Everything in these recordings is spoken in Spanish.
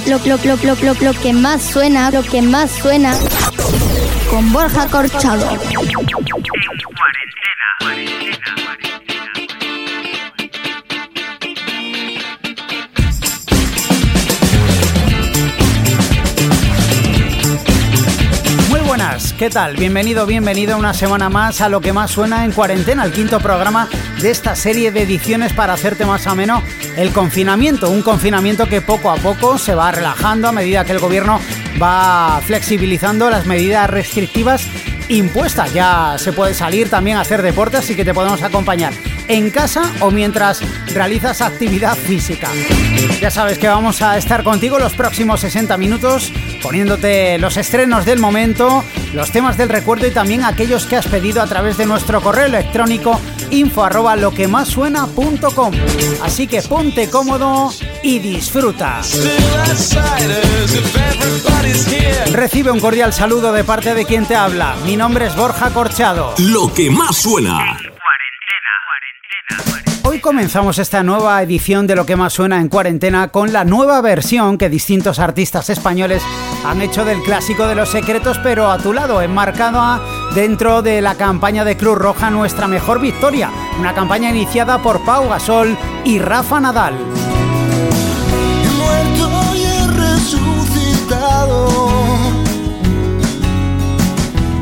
lo, lo, lo, lo, lo, lo, lo que más suena, lo que más suena con Borja Corchado. ¿Qué tal? Bienvenido, bienvenido una semana más a lo que más suena en cuarentena, el quinto programa de esta serie de ediciones para hacerte más ameno el confinamiento, un confinamiento que poco a poco se va relajando a medida que el gobierno va flexibilizando las medidas restrictivas impuestas. Ya se puede salir también a hacer deporte, así que te podemos acompañar en casa o mientras realizas actividad física. Ya sabes que vamos a estar contigo los próximos 60 minutos poniéndote los estrenos del momento, los temas del recuerdo y también aquellos que has pedido a través de nuestro correo electrónico info arroba lo que más suena.com. Así que ponte cómodo y disfruta. Recibe un cordial saludo de parte de quien te habla. Mi nombre es Borja Corchado. Lo que más suena. Comenzamos esta nueva edición de Lo que más suena en cuarentena con la nueva versión que distintos artistas españoles han hecho del clásico de los secretos, pero a tu lado, enmarcada dentro de la campaña de Cruz Roja Nuestra Mejor Victoria, una campaña iniciada por Pau Gasol y Rafa Nadal. He muerto y he resucitado.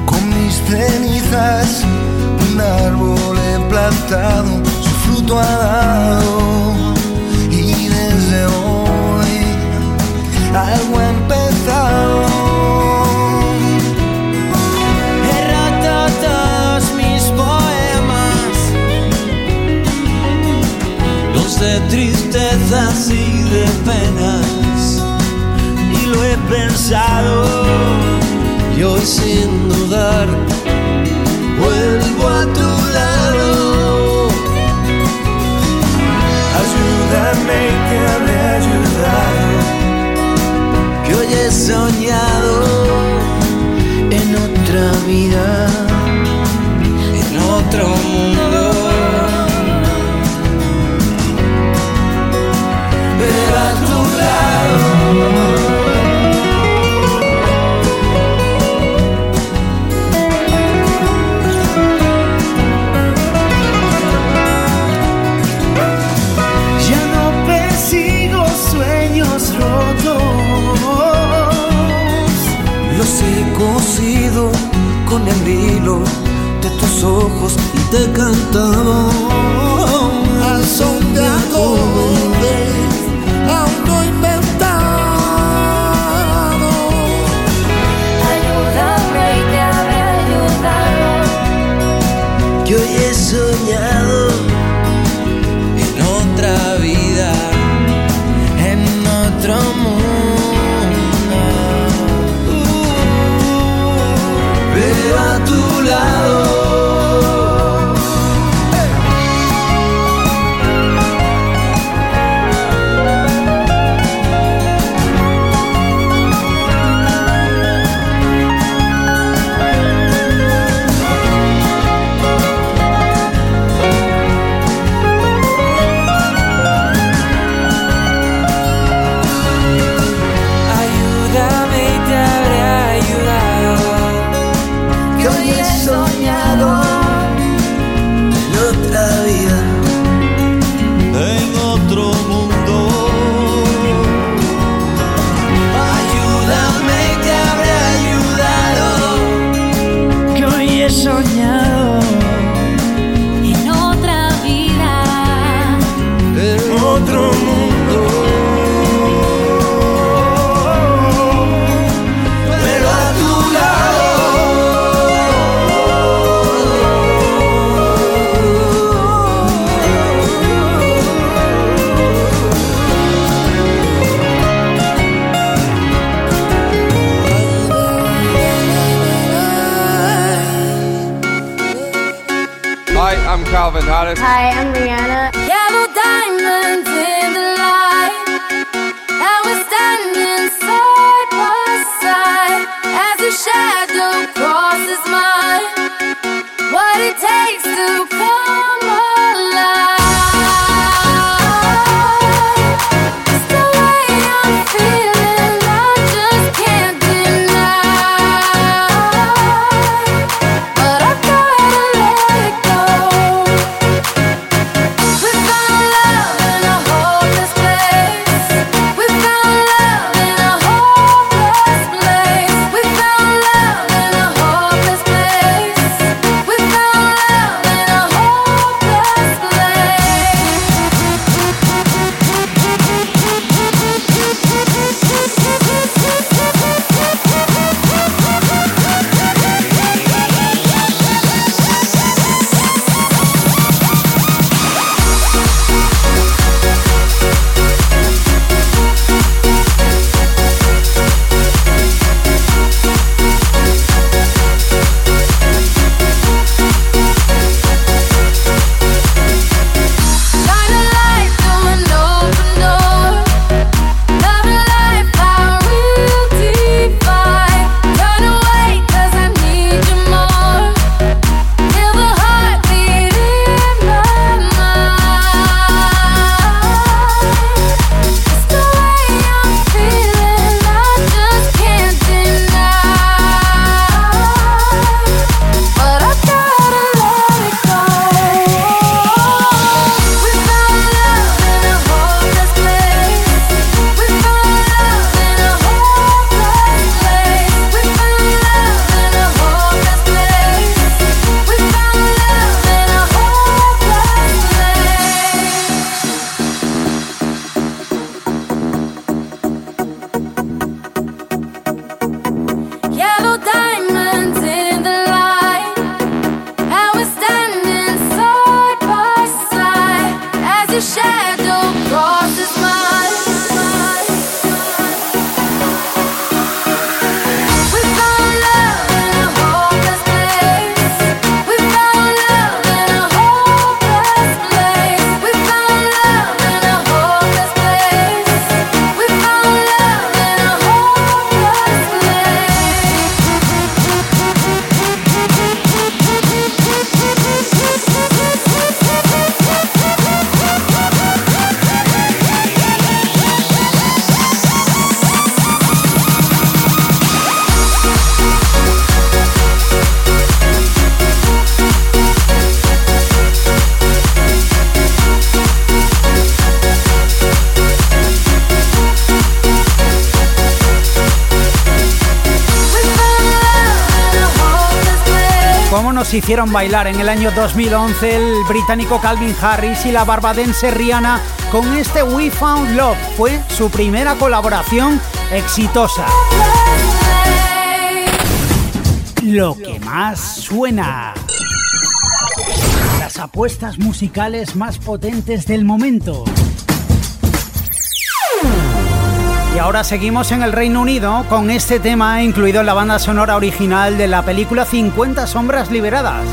Con mis cenizas, un árbol he su fruto ha dado y desde hoy algo ha empezado. Todos mis poemas los de tristezas y de penas. Y lo he pensado, y sin dudar, Ayúdame que habré ayudado, que hoy he soñado en otra vida, con el hilo de tus ojos y te he hicieron bailar en el año 2011 el británico Calvin Harris y la barbadense Rihanna con este We Found Love. Fue su primera colaboración exitosa. Lo que más suena. Las apuestas musicales más potentes del momento. Y ahora seguimos en el Reino Unido con este tema incluido en la banda sonora original de la película 50 sombras liberadas.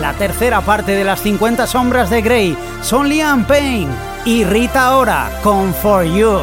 La tercera parte de las 50 sombras de Grey son Liam Payne y Rita Ora con For You.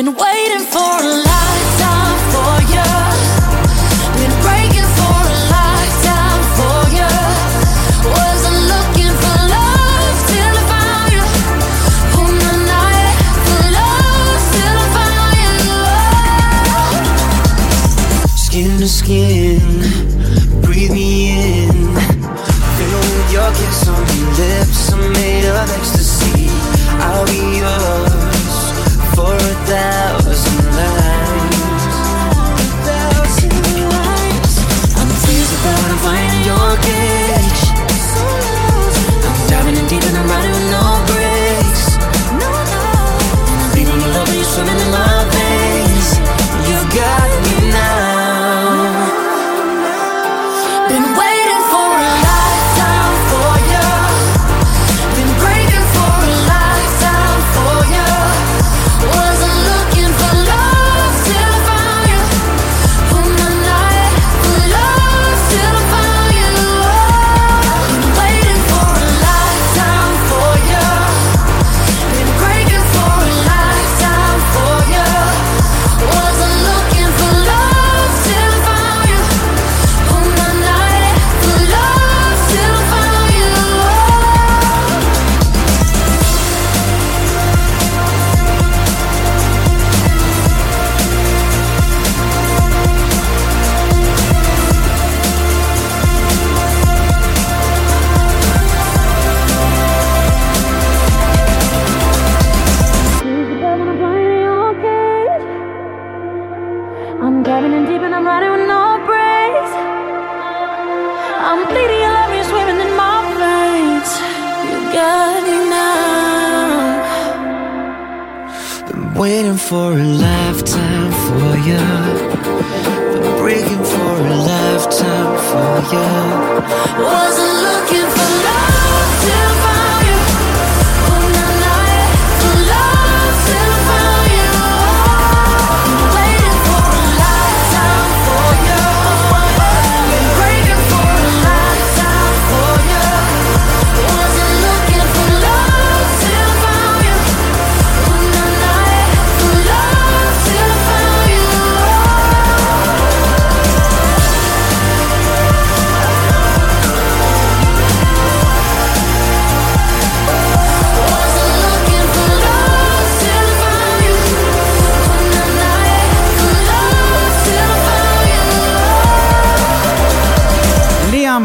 Been waiting for a lifetime for you. Been breaking for a lifetime for you. Wasn't looking for love till I found you. On the night for love till I found you. Skin to skin, breathe me in. Fill with your kiss on your lips, I'm made of ecstasy. I'll be yours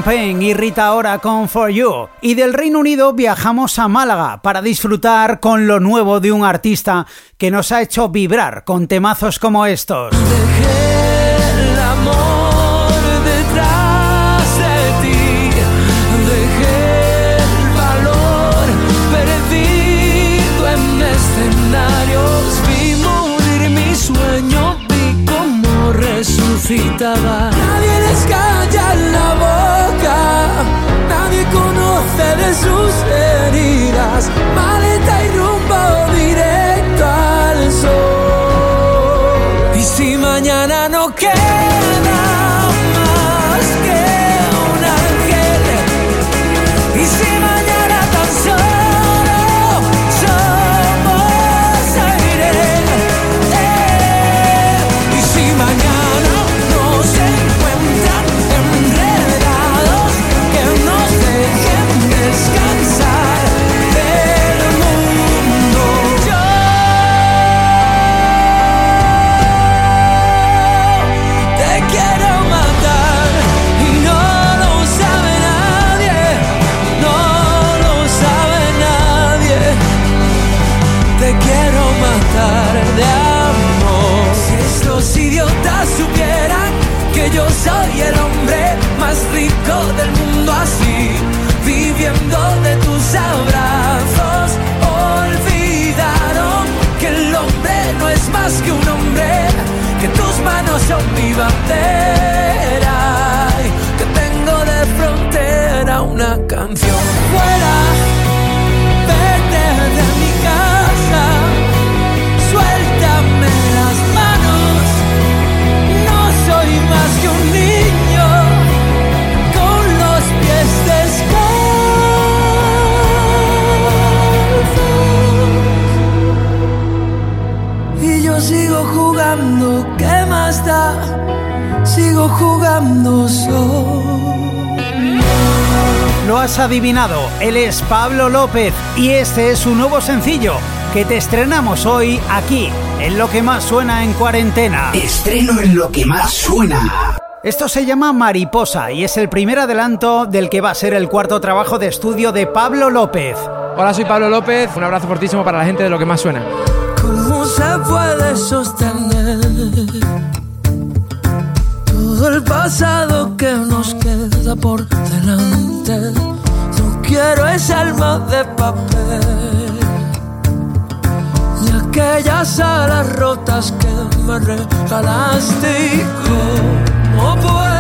Payne y Rita Ora con For You. Y del Reino Unido viajamos a Málaga para disfrutar con lo nuevo de un artista que nos ha hecho vibrar con temazos como estos. el amor detrás de ti. Dejé el valor perdido en escenarios. Vi morir mi sueño, vi cómo resucitaba. Nadie sus heridas. Cantar de amor. Si estos idiotas supieran que yo soy el hombre más rico del mundo así, viviendo de tus abrazos, olvidaron que el hombre no es más que un hombre, que tus manos son mi bandera, y que tengo de frontera una canción fuera. ¿Qué más da? Sigo jugando solo. Lo has adivinado, él es Pablo López y este es su nuevo sencillo que te estrenamos hoy aquí, en lo que más suena en cuarentena. Estreno en lo que más suena. Esto se llama Mariposa y es el primer adelanto del que va a ser el cuarto trabajo de estudio de Pablo López. Hola, soy Pablo López. Un abrazo fortísimo para la gente de lo que más suena. ¿Cómo se puede sostener el pasado que nos queda por delante? No quiero ese alma de papel ni aquellas alas rotas que me regalaste. ¿Y ¿Cómo puedo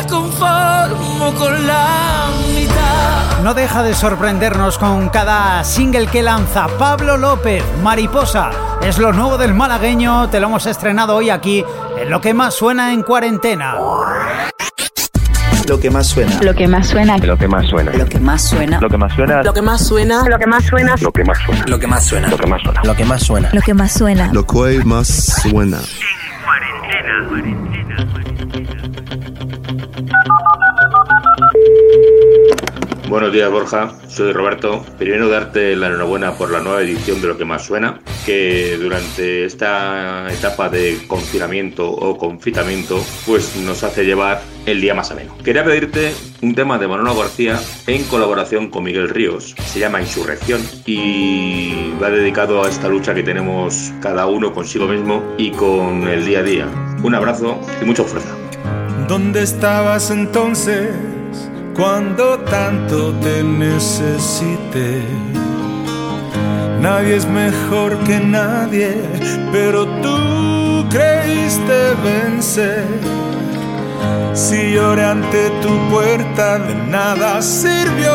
me conformo con la mitad. No deja de sorprendernos con cada single que lanza Pablo López, Mariposa. Es lo nuevo del malagueño, te lo hemos estrenado hoy aquí, en lo que más suena en cuarentena. Lo que más suena. Lo que más suena. Lo que más suena. Lo que más suena. Lo que más suena. Lo que más suena. Lo que más suena. Lo que más suena. Lo que más suena. Lo que más suena. Lo que más suena. Lo que más suena. Lo que más suena. Buenos días Borja, soy Roberto. Primero darte la enhorabuena por la nueva edición de Lo que más suena, que durante esta etapa de confinamiento o confitamiento, pues nos hace llevar el día más ameno. Quería pedirte un tema de Manolo García en colaboración con Miguel Ríos, se llama Insurrección y va dedicado a esta lucha que tenemos cada uno consigo mismo y con el día a día. Un abrazo y mucha fuerza. ¿Dónde estabas entonces cuando tanto te necesité? Nadie es mejor que nadie, pero tú creíste vencer. Si lloré ante tu puerta, de nada sirvió.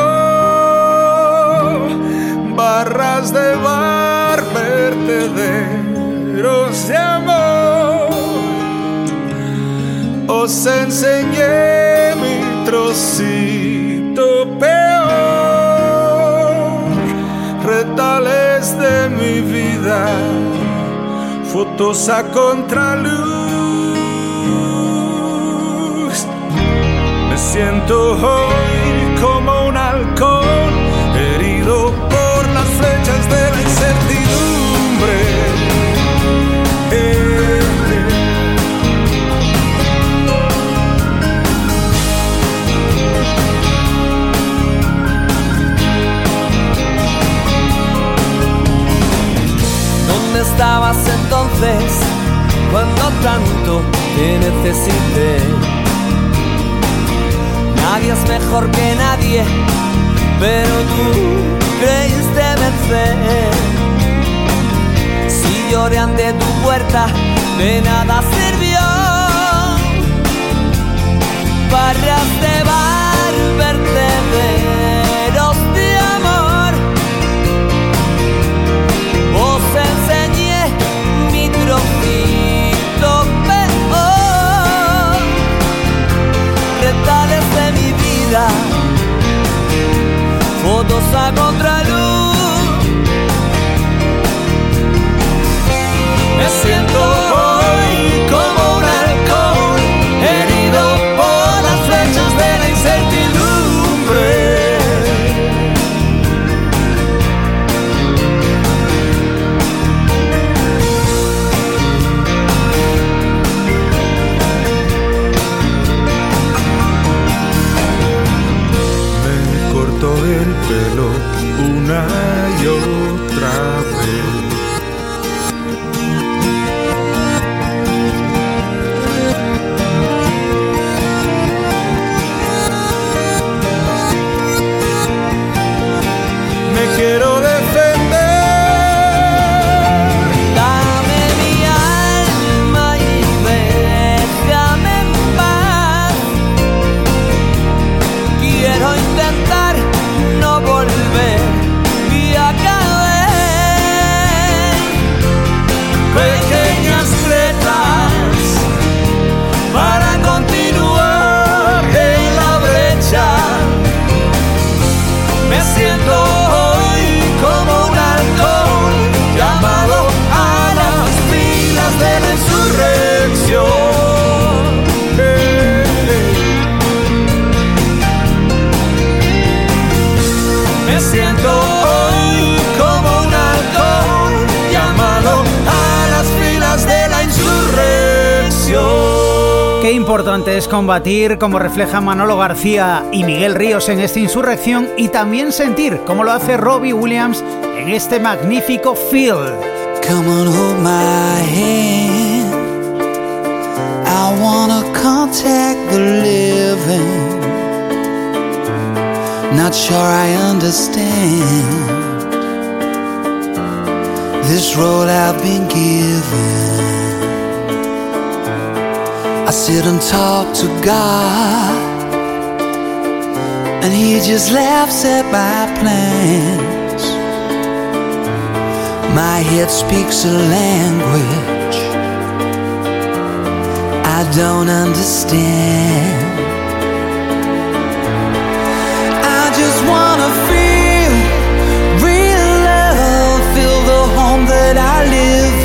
Barras de bar, vertederos de amor. Os enseñé mi trocito peor. Retales de mi vida, fotos a contraluz. Me siento hoy como importante es combatir, como refleja Manolo García y Miguel Ríos en esta insurrección, y también sentir, como lo hace Robbie Williams en este magnífico Field. Come on, hold my hand. I wanna contact the living. Not sure I understand this road I've been given. Sit and talk to God, and He just laughs at my plans. My head speaks a language I don't understand. I just wanna feel real love, feel the home that I live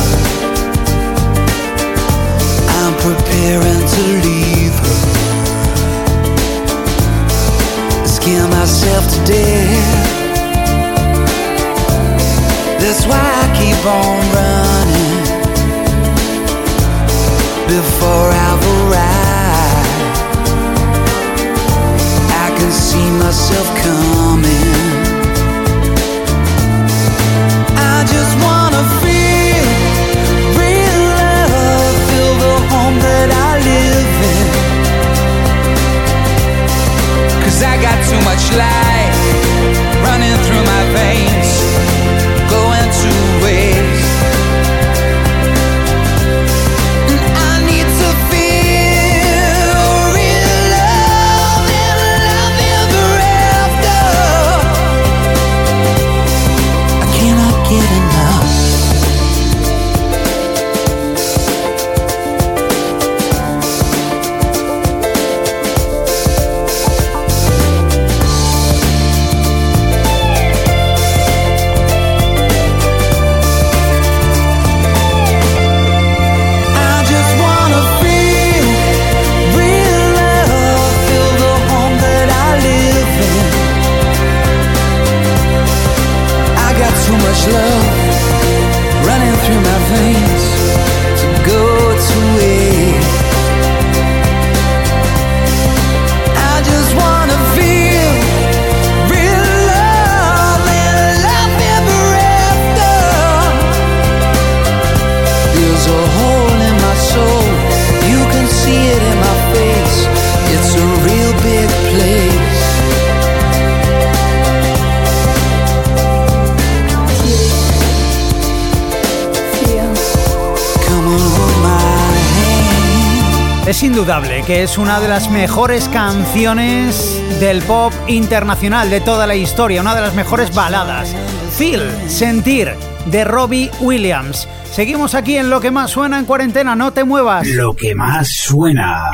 Es indudable que es una de las mejores canciones del pop internacional de toda la historia, una de las mejores baladas. Feel, Sentir, de Robbie Williams. Seguimos aquí en lo que más suena en cuarentena, no te muevas. Lo que más suena.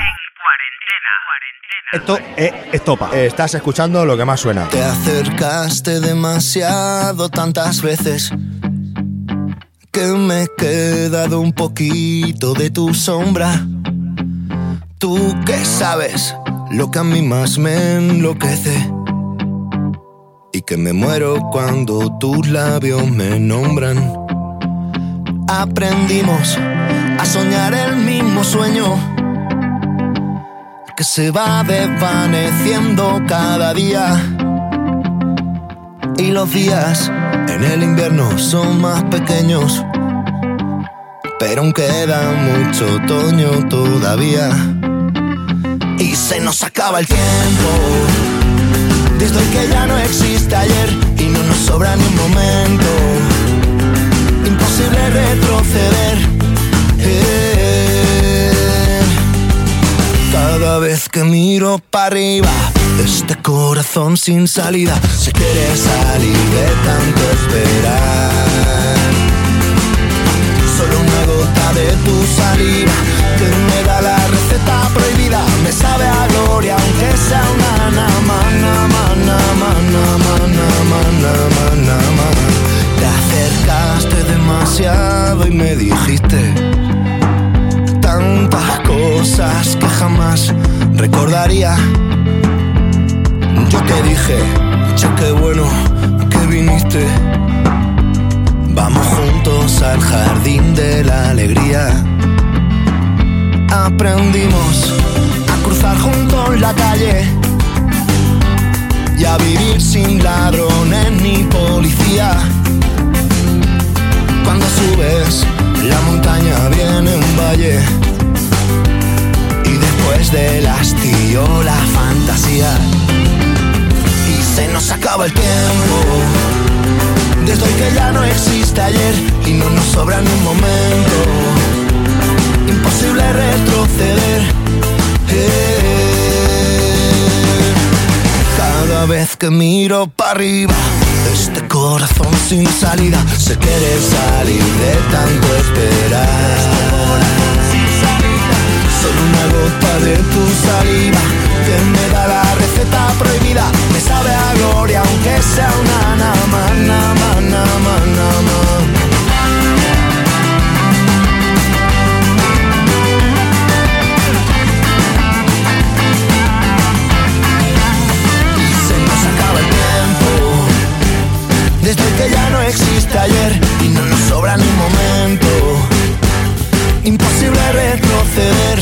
Esto es estopa. Estás escuchando lo que más suena. Te acercaste demasiado tantas veces que me he quedado un poquito de tu sombra. Tú que sabes lo que a mí más me enloquece y que me muero cuando tus labios me nombran. Aprendimos a soñar el mismo sueño que se va desvaneciendo cada día. Y los días en el invierno son más pequeños, pero aún queda mucho otoño todavía. Y se nos acaba el tiempo, desde que ya no existe ayer y no nos sobra ni un momento. Imposible retroceder. Cada vez que miro para arriba, este corazón sin salida se quiere salir de tanto esperar. Solo una gota de tu saliva que me da la receta prohibida. Me sabe a gloria, aunque sea una nama, nama, nama, nama, nama, nama, nama. Te acercaste demasiado y me dijiste tantas cosas que jamás recordaría. Yo te dije, che, qué bueno que viniste. Vamos juntos al jardín de la alegría. Aprendimos a cruzar juntos la calle y a vivir sin ladrones ni policía. Cuando subes la montaña viene un valle y después del hastío la fantasía y se nos acaba el tiempo desde hoy que ya no existe ayer y no nos sobra ni un momento imposible retroceder Eh, cada vez que miro para arriba este corazón sin salida se quiere salir de tanto esperar. Solo una gota de tu saliva que me da la receta prohibida. Me sabe a gloria aunque sea una nama, nama, nama. Y existe ayer y no nos sobra ni momento. Imposible retroceder.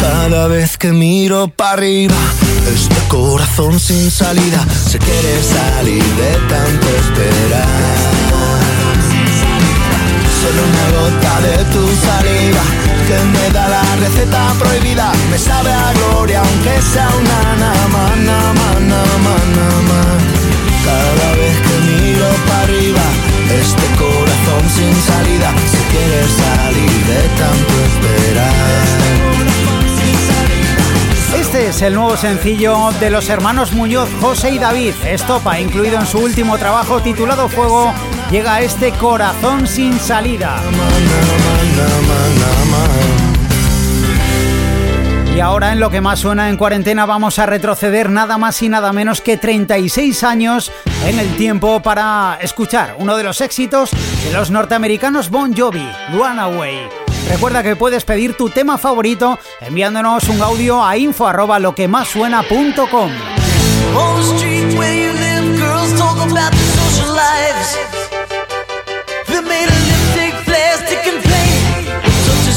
Cada vez que miro para arriba, este corazón sin salida se quiere salir de tanto esperar. Solo una gota de tu saliva que me da la receta prohibida. Me sabe a gloria aunque sea una nada más, nada más. Cada vez que miro para arriba, este corazón sin salida se quiere salir de tanto esperar. Este es el nuevo sencillo de los hermanos Muñoz, José y David. Estopa, incluido en su último trabajo titulado Fuego, llega este corazón sin salida. Y ahora en lo que más suena en cuarentena vamos a retroceder nada más y nada menos que 36 años en el tiempo para escuchar uno de los éxitos de los norteamericanos Bon Jovi, Runaway. Recuerda que puedes pedir tu tema favorito enviándonos un audio a info arroba.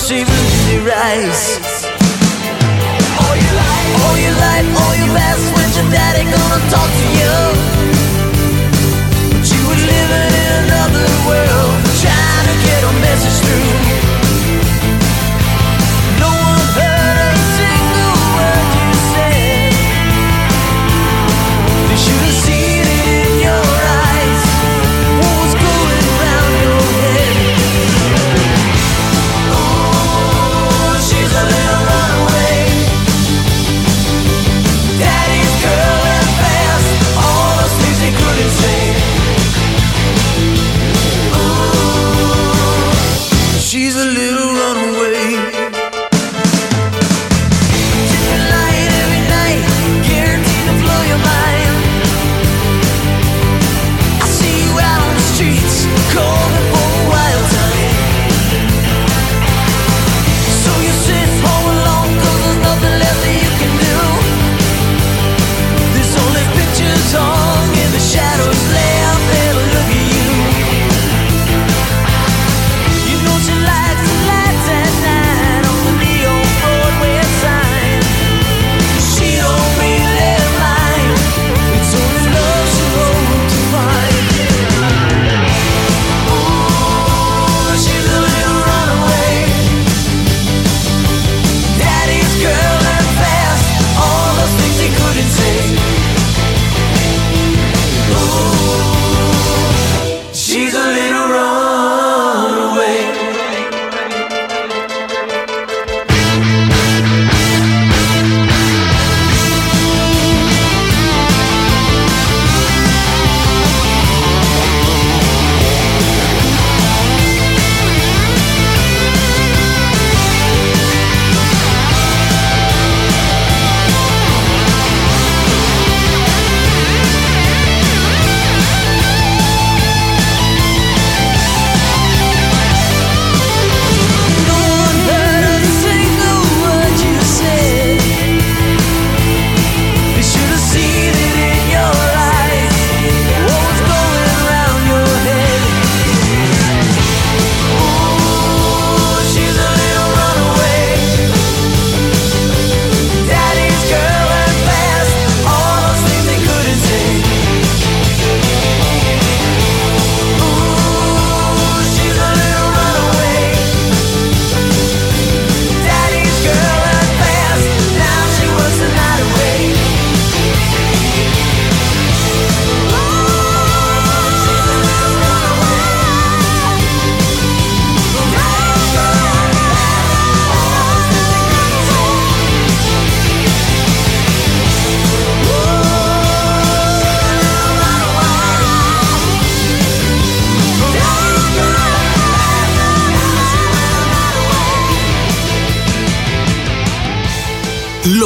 In their eyes. All your life, all your life, all your past, when's your daddy gonna talk to you? But you were living in another world, trying to get a message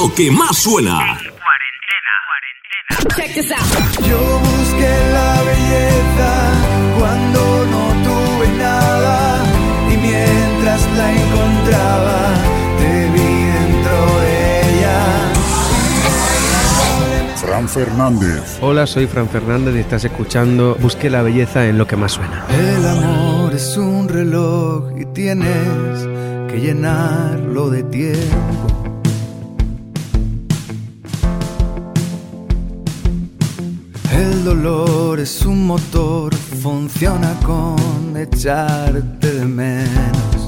Lo que más suena. Yo busqué la belleza cuando no tuve nada y mientras la encontraba te vi dentro de ella. Fran Fernández. Hola, soy Fran Fernández y estás escuchando Busque la belleza en lo que más suena. El amor es un reloj y tienes que llenarlo de tiempo. El dolor es un motor, funciona con echarte de menos.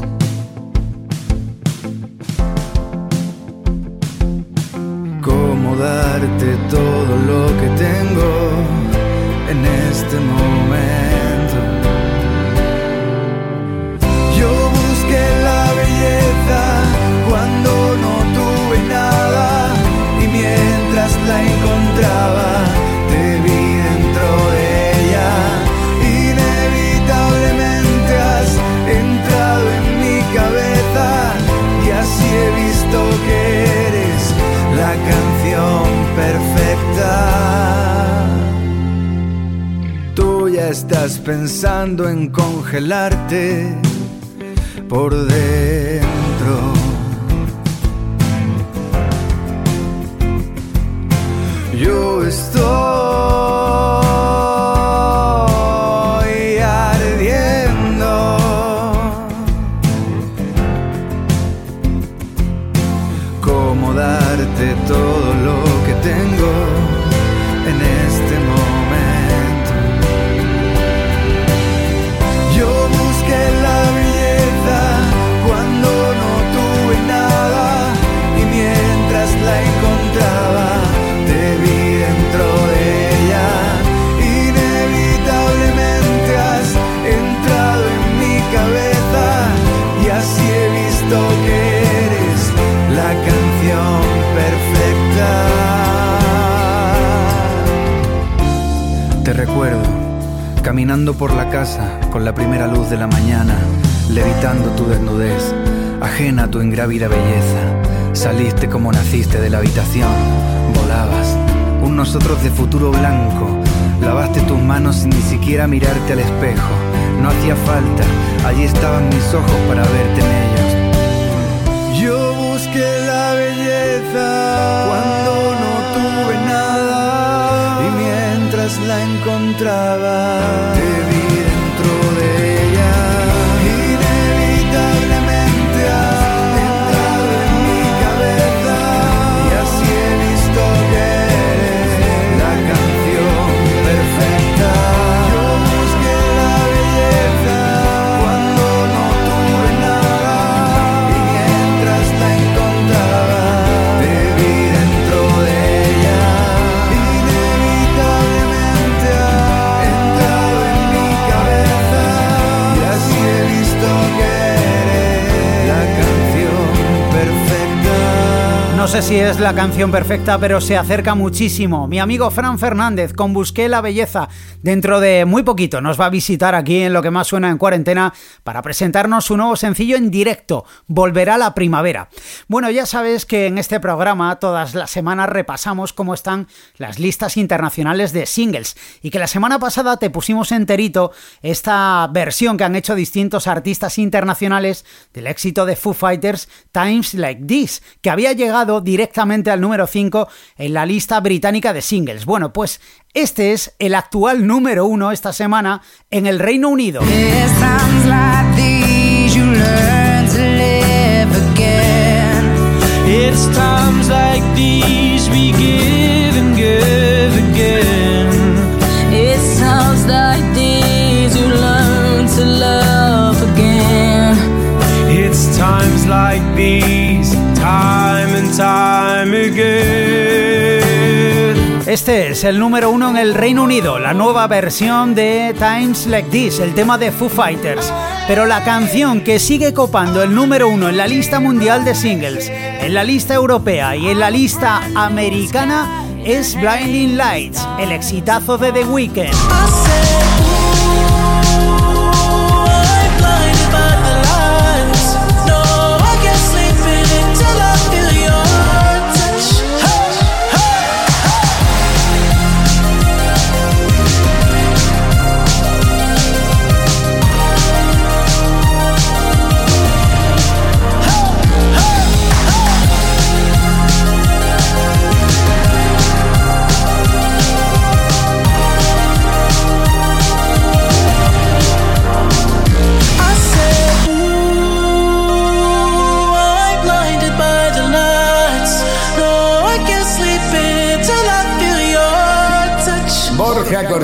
Cómo darte todo lo que tengo en este momento. Yo busqué la belleza cuando no tuve nada y mientras la encontraba estás pensando en congelarte por dentro. Yo estoy con la primera luz de la mañana, levitando tu desnudez, ajena a tu ingrávida belleza. Saliste como naciste de la habitación, volabas, un nosotros de futuro blanco. Lavaste tus manos sin ni siquiera mirarte al espejo. No hacía falta, allí estaban mis ojos para verte en ellos. Yo busqué la belleza cuando no tuve nada y mientras la encontraba te vi No sé si es la canción perfecta, pero se acerca muchísimo. Mi amigo Fran Fernández con Busqué la Belleza, dentro de muy poquito, nos va a visitar aquí en lo que más suena en cuarentena para presentarnos su nuevo sencillo en directo, Volverá la Primavera. Bueno, ya sabes que en este programa todas las semanas repasamos cómo están las listas internacionales de singles y que la semana pasada te pusimos enterito esta versión que han hecho distintos artistas internacionales del éxito de Foo Fighters Times Like This, que había llegado directamente al número 5 en la lista británica de singles. Bueno, pues este es el actual número 1 esta semana en el Reino Unido. Times like these, time and time again. Este es el número uno en el Reino Unido, la nueva versión de Times Like This, el tema de Foo Fighters. Pero la canción que sigue copando el número uno en la lista mundial de singles, en la lista europea y en la lista americana es Blinding Lights, el exitazo de The Weeknd.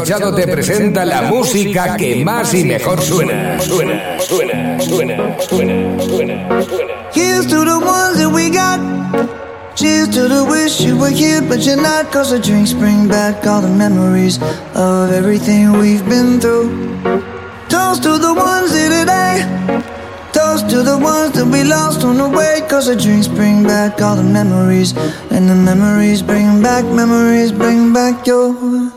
Borja Corchado te presenta la música que más y mejor suena. Suena, suena, suena, suena, suena, suena. Here's to the ones that we got. Cheers to the wish you were here, but you're not. Cause the drinks bring back all the memories of everything we've been through. Toast to the ones here today. Toast to the ones that we lost on the way. Cause the drinks bring back all the memories. And the memories bring back, memories bring back your.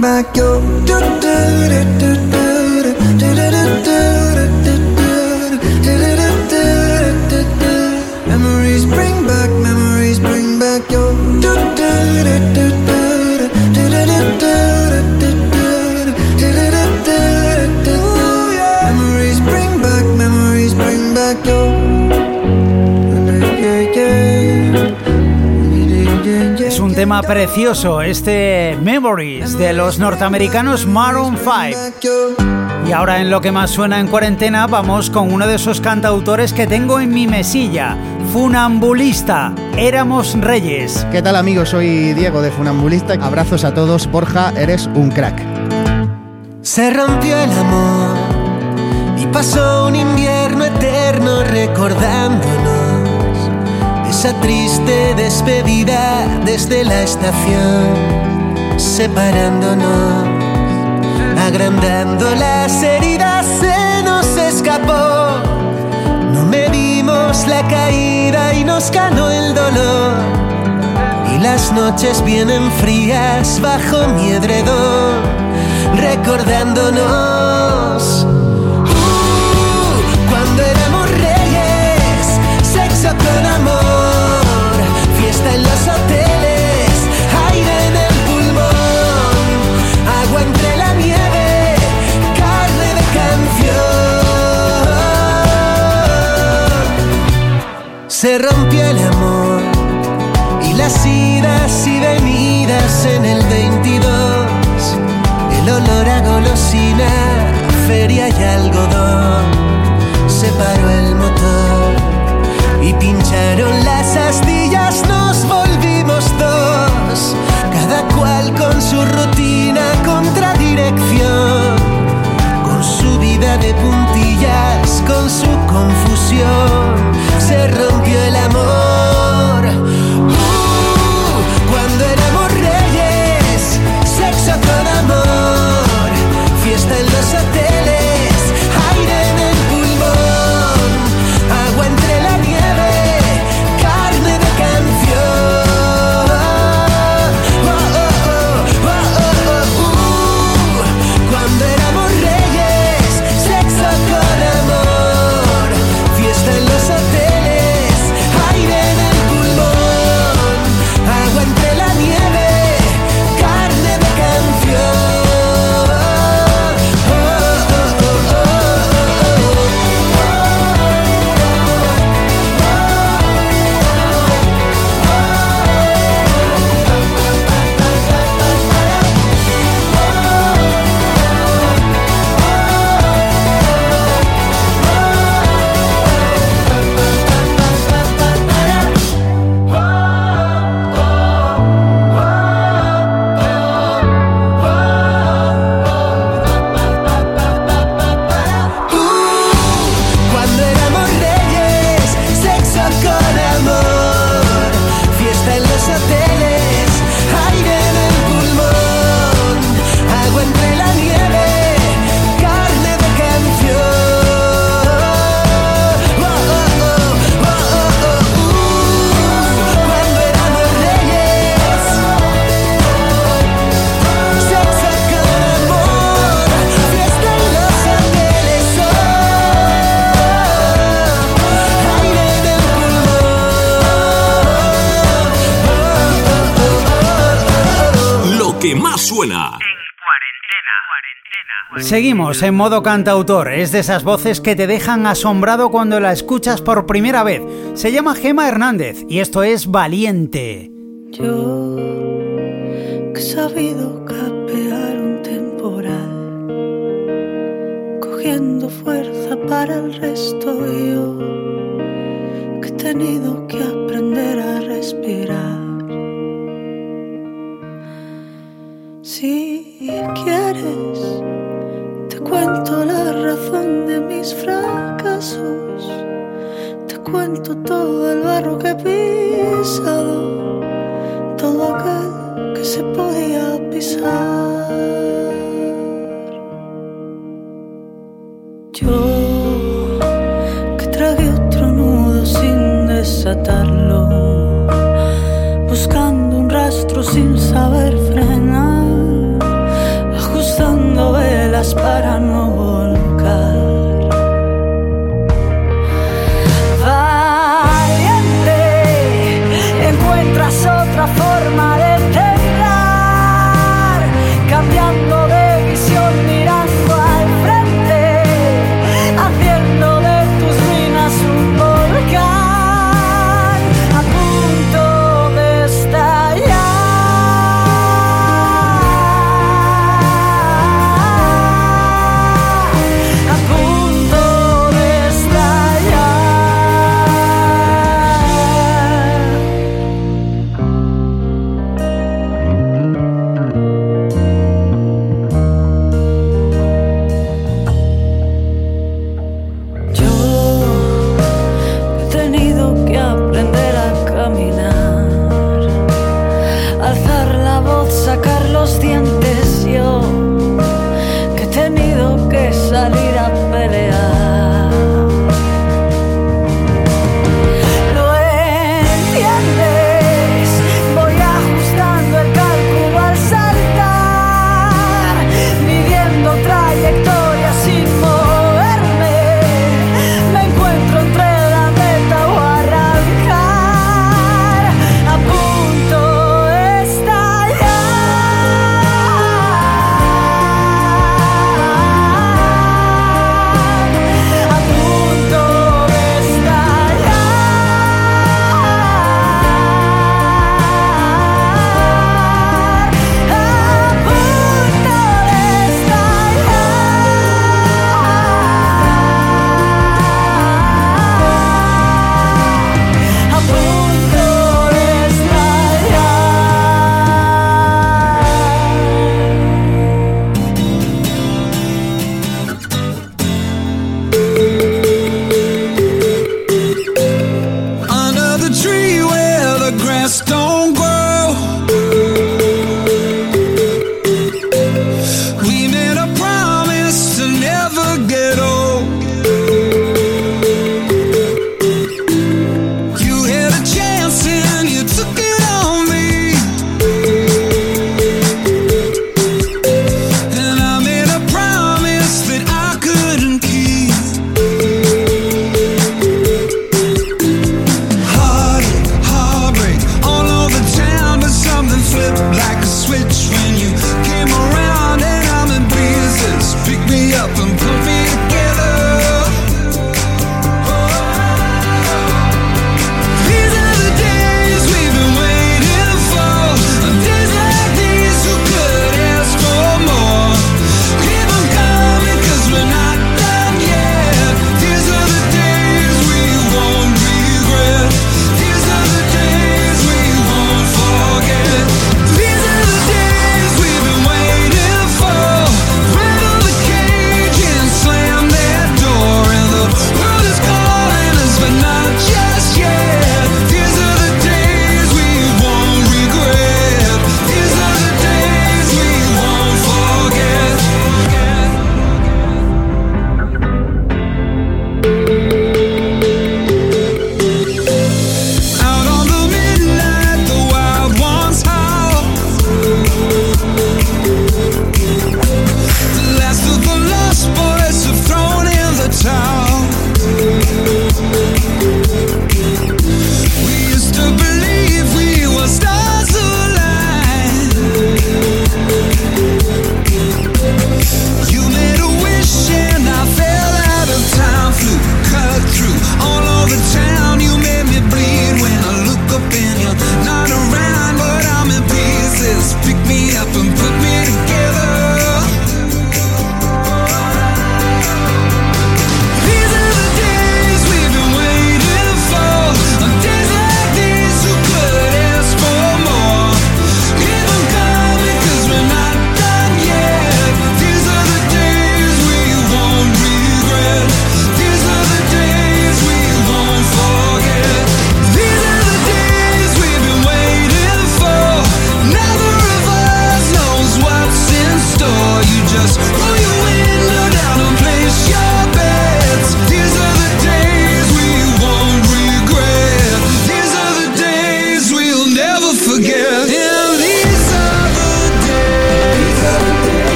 back your. do do do do do tema precioso, este Memories de los norteamericanos Maroon 5. Y ahora en lo que más suena en cuarentena vamos con uno de esos cantautores que tengo en mi mesilla, Funambulista, Éramos Reyes. ¿Qué tal amigos? Soy Diego de Funambulista. Abrazos a todos. Borja, eres un crack. Se rompió el amor y pasó un invierno eterno recordándonos esa triste despedida desde la estación, separándonos, agrandando las heridas, se nos escapó. No medimos la caída y nos ganó el dolor. Y las noches vienen frías bajo mi edredón recordándonos. Se rompió el amor y las idas y venidas en el 22 el olor a golosina, feria y algodón. Se paró el motor y pincharon las astillas, nos volvimos dos, cada cual con su rutina, contradirección, con su vida de puntillas, con su confusión, se rompió el amor. carteles, aire en el pulmón, agua entre suena. Seguimos en modo cantautor, es de esas voces que te dejan asombrado cuando la escuchas por primera vez. Se llama Gema Hernández y esto es Valiente. Yo que he sabido capear un temporal, cogiendo fuerza para el resto yo, que he tenido que aprender a respirar. Si quieres, te cuento la razón de mis fracasos, te cuento todo el barro que he pisado todo aquel que se podía pisar. Yo que tragué otro nudo sin desatarlo, buscando un rastro sin saber frenar, ajustando velas para no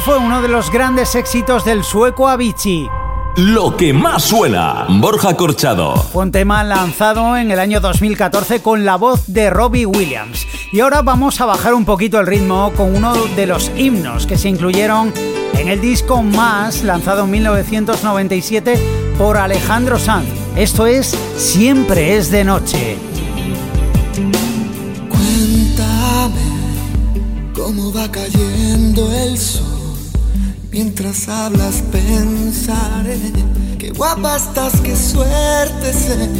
Este fue uno de los grandes éxitos del sueco Avicii. Lo que más suena, Borja Corchado. Fue un tema lanzado en el año 2014 con la voz de Robbie Williams. Y ahora vamos a bajar un poquito el ritmo con uno de los himnos que se incluyeron en el disco Más, lanzado en 1997 por Alejandro Sanz. Esto es Siempre es de noche. Cuéntame cómo va cayendo el sol. Mientras hablas pensaré qué guapa estás, qué suerte ser.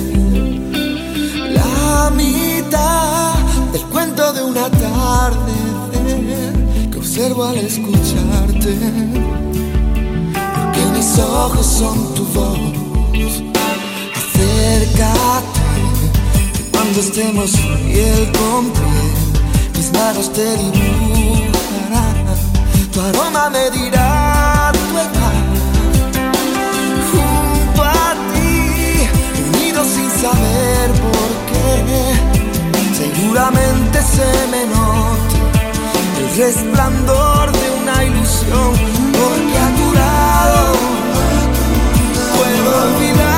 La mitad del cuento de una tarde que observo al escucharte. Porque mis ojos son tu voz. Acércate, que cuando estemos piel con piel, mis manos te dibujarán. Tu aroma me dirá tu edad. Junto a ti, unidos sin saber por qué. Seguramente se me nota el resplandor de una ilusión. Porque a tu puedo olvidar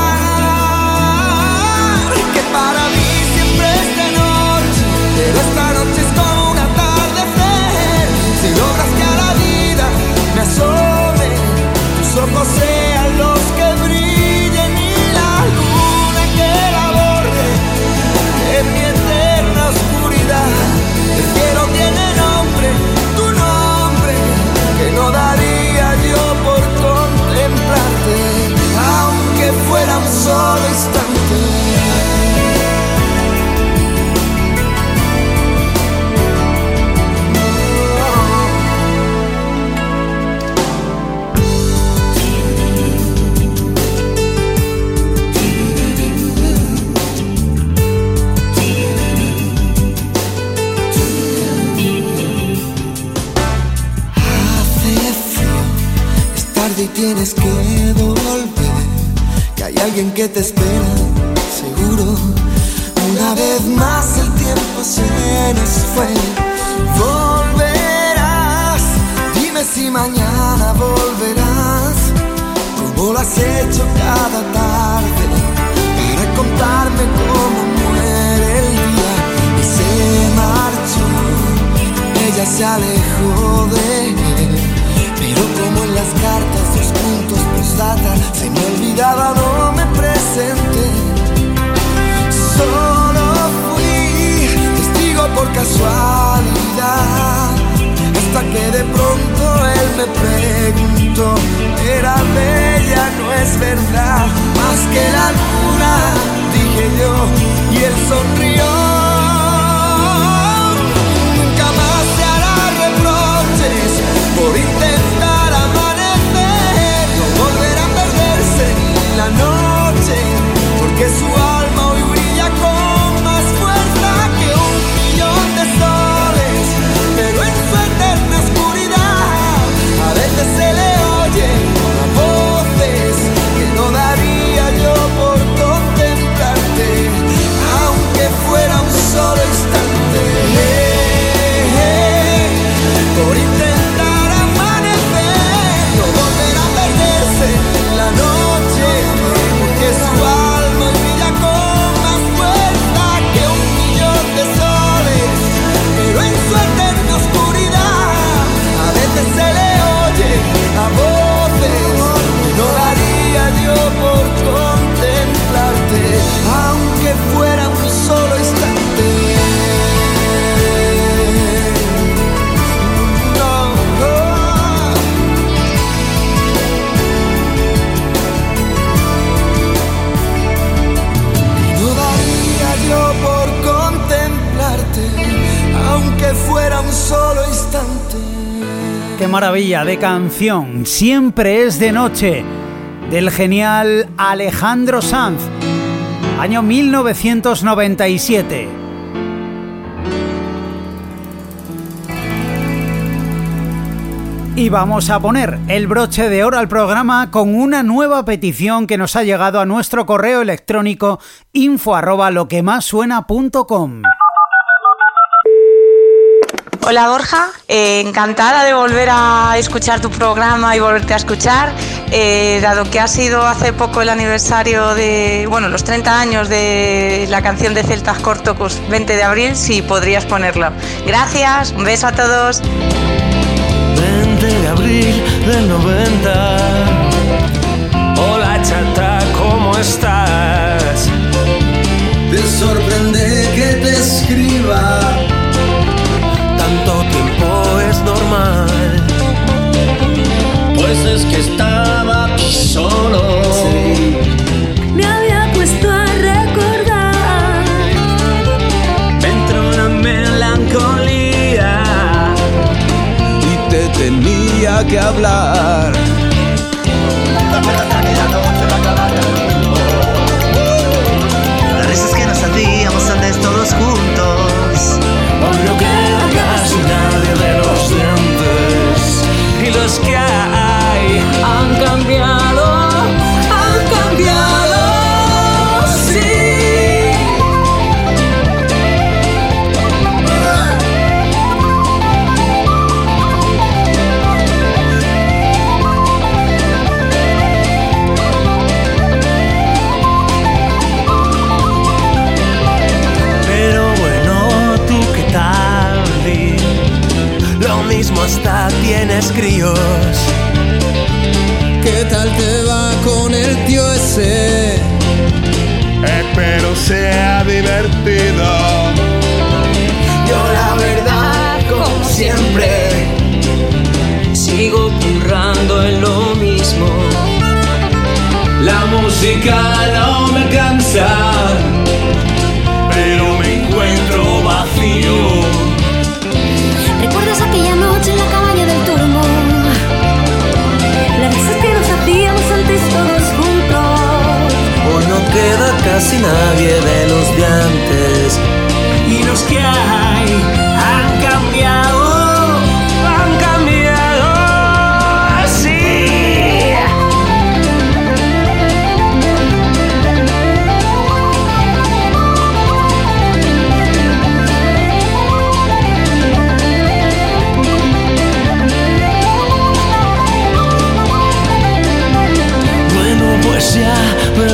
de canción. Siempre es de noche. Del genial Alejandro Sanz. Año 1997. Y vamos a poner el broche de oro al programa con una nueva petición que nos ha llegado a nuestro correo electrónico info arroba lo que más suena. Hola Borja, eh, encantada de volver a escuchar tu programa y volverte a escuchar, eh, dado que ha sido hace poco el aniversario de, bueno, los 30 años de la canción de Celtas Cortocus 20 de abril, si podrías ponerlo. Gracias, un beso a todos. 20 de abril del 90. Hola chata, ¿cómo estás? Te sorprende que te escriba. Pues es que estaba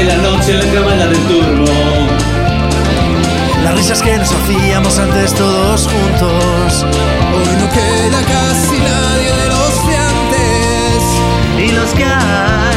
¿Recuerdas aquella noche en la cabaña del turno? Las risas que nos hacíamos antes todos juntos. Hoy no queda casi nadie de los de antes. Y los que hay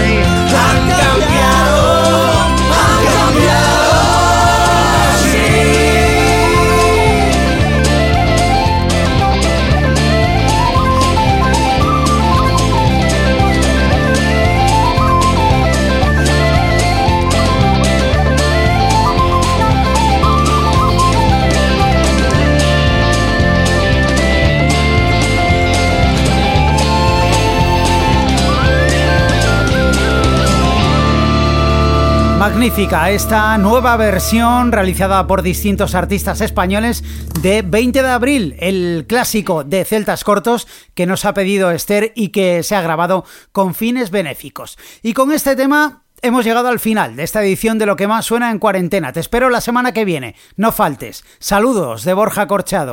Magnífica esta nueva versión realizada por distintos artistas españoles de 20 de abril, el clásico de Celtas Cortos que nos ha pedido Esther y que se ha grabado con fines benéficos. Y con este tema hemos llegado al final de esta edición de Lo que más suena en cuarentena. Te espero la semana que viene. No faltes. Saludos de Borja Corchado.